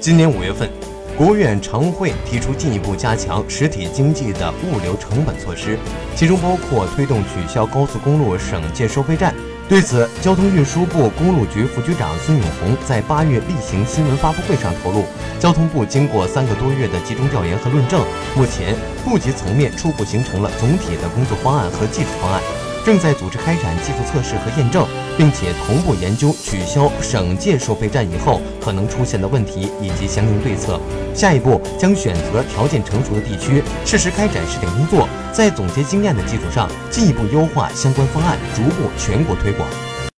今年五月份，国务院常务会提出进一步加强实体经济的物流成本措施，其中包括推动取消高速公路省界收费站。对此，交通运输部公路局副局长孙永红在八月例行新闻发布会上透露，交通部经过三个多月的集中调研和论证，目前部级层面初步形成了总体的工作方案和技术方案，正在组织开展技术测试和验证，并且同步研究取消省界收费站以后可能出现的问题以及相应对策。下一步将选择条件成熟的地区，适时开展试点工作，在总结经验的基础上，进一步优化相关方案，逐步全国推广。